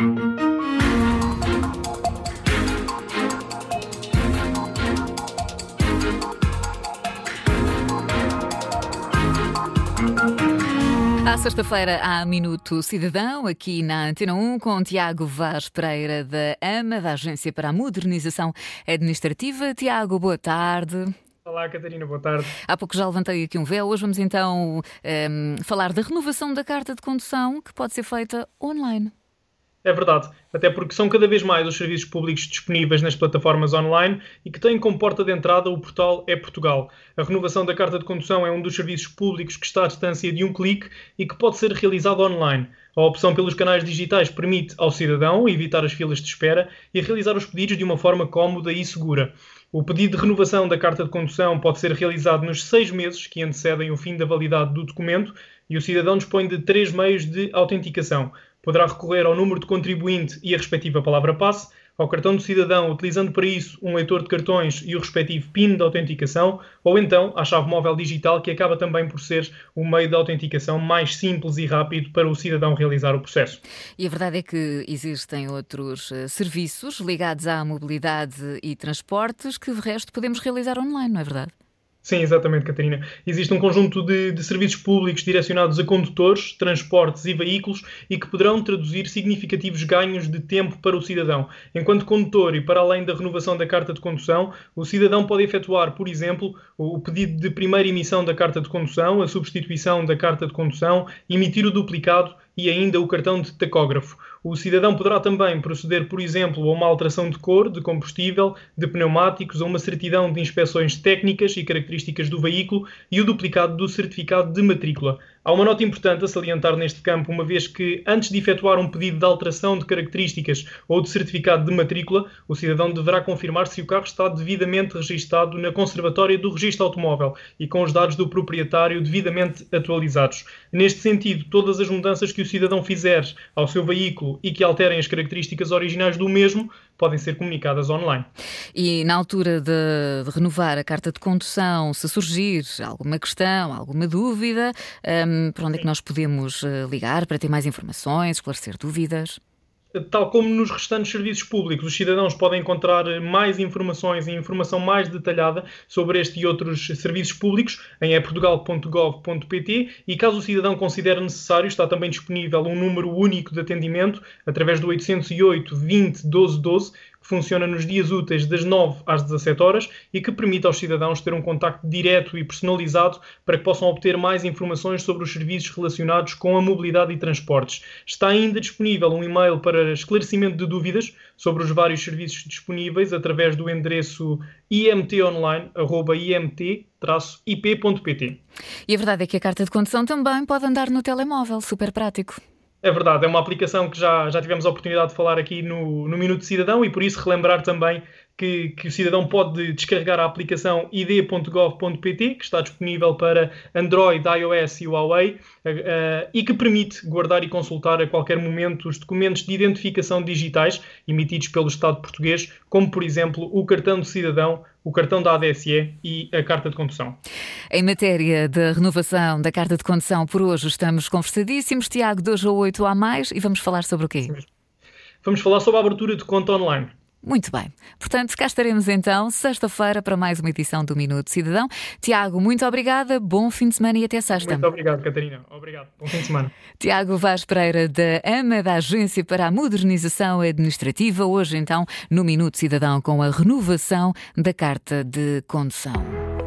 À sexta-feira há Minuto Cidadão, aqui na Antena 1, com Tiago Vaz Pereira, da AMA, da Agência para a Modernização Administrativa. Tiago, boa tarde. Olá, Catarina, boa tarde. Há pouco já levantei aqui um véu. Hoje vamos então um, ehm, falar da renovação da carta de condução, que pode ser feita online. É verdade, até porque são cada vez mais os serviços públicos disponíveis nas plataformas online e que têm como porta de entrada o portal É Portugal. A renovação da carta de condução é um dos serviços públicos que está à distância de um clique e que pode ser realizado online. A opção pelos canais digitais permite ao cidadão evitar as filas de espera e realizar os pedidos de uma forma cómoda e segura. O pedido de renovação da carta de condução pode ser realizado nos seis meses que antecedem o fim da validade do documento e o cidadão dispõe de três meios de autenticação. Poderá recorrer ao número de contribuinte e a respectiva palavra-passe, ao cartão do cidadão, utilizando para isso um leitor de cartões e o respectivo PIN de autenticação, ou então à chave móvel digital, que acaba também por ser o meio de autenticação mais simples e rápido para o cidadão realizar o processo. E a verdade é que existem outros uh, serviços ligados à mobilidade e transportes que, de resto, podemos realizar online, não é verdade? Sim, exatamente, Catarina. Existe um conjunto de, de, serviços públicos direcionados a condutores, transportes e veículos e que poderão traduzir significativos ganhos de tempo para o cidadão. Enquanto condutor e para além da renovação da carta de condução, o cidadão pode efetuar, por exemplo, o pedido de primeira emissão da carta de condução, a substituição da carta de condução, emitir o duplicado e ainda o cartão de tacógrafo. O cidadão poderá também proceder, por exemplo, a uma alteração de cor, de combustível, de pneumáticos, a uma certidão de inspeções técnicas e características do veículo e o duplicado do certificado de matrícula. Há uma nota importante a salientar neste campo, uma vez que, antes de efetuar um pedido de alteração de características ou de certificado de matrícula, o cidadão deverá confirmar se o carro está devidamente registado na Conservatória do Registro Automóvel e com os dados do proprietário devidamente atualizados. Neste sentido, todas as mudanças que o cidadão fizer ao seu veículo e que alterem as características originais do mesmo podem ser comunicadas online. E na altura de, de renovar a carta de condução, se surgir alguma questão, alguma dúvida, um, para onde é que nós podemos eh, ligar para ter mais informações, esclarecer dúvidas? Tal como nos restantes serviços públicos, os cidadãos podem encontrar mais informações e informação mais detalhada sobre este e outros serviços públicos em eportugal.gov.pt e caso o cidadão considere necessário, está também disponível um número único de atendimento através do 808 20 12 12 que funciona nos dias úteis das 9 às 17 horas e que permite aos cidadãos ter um contacto direto e personalizado para que possam obter mais informações sobre os serviços relacionados com a mobilidade e transportes. Está ainda disponível um e-mail para esclarecimento de dúvidas sobre os vários serviços disponíveis através do endereço imtonline.imt-ip.pt. E a verdade é que a carta de condução também pode andar no telemóvel, super prático. É verdade, é uma aplicação que já, já tivemos a oportunidade de falar aqui no, no Minuto Cidadão e por isso relembrar também que, que, o cidadão pode descarregar a aplicação id.gov.pt, que está disponível para Android, iOS e Huawei, uh, e que permite guardar e consultar a qualquer momento os documentos de identificação digitais emitidos pelo Estado português, como, por exemplo, o cartão de cidadão, o cartão da ADSE e a carta de condução. Em matéria de renovação da carta de condução, por hoje estamos conversadíssimos. Tiago, 2 ou 8 a mais, e vamos falar sobre o quê? Vamos falar sobre a abertura de conta online. Muito bem. Portanto, cá estaremos então, sexta-feira, para mais uma edição do Minuto Cidadão. Tiago, muito obrigada, bom fim de semana e até sexta. Muito obrigado, Catarina. Obrigado. Bom fim de semana. Tiago Vaz Pereira, da AMA, da Agência para a Modernização Administrativa, hoje então, no Minuto Cidadão, com a renovação da Carta de Condução. Antena 1.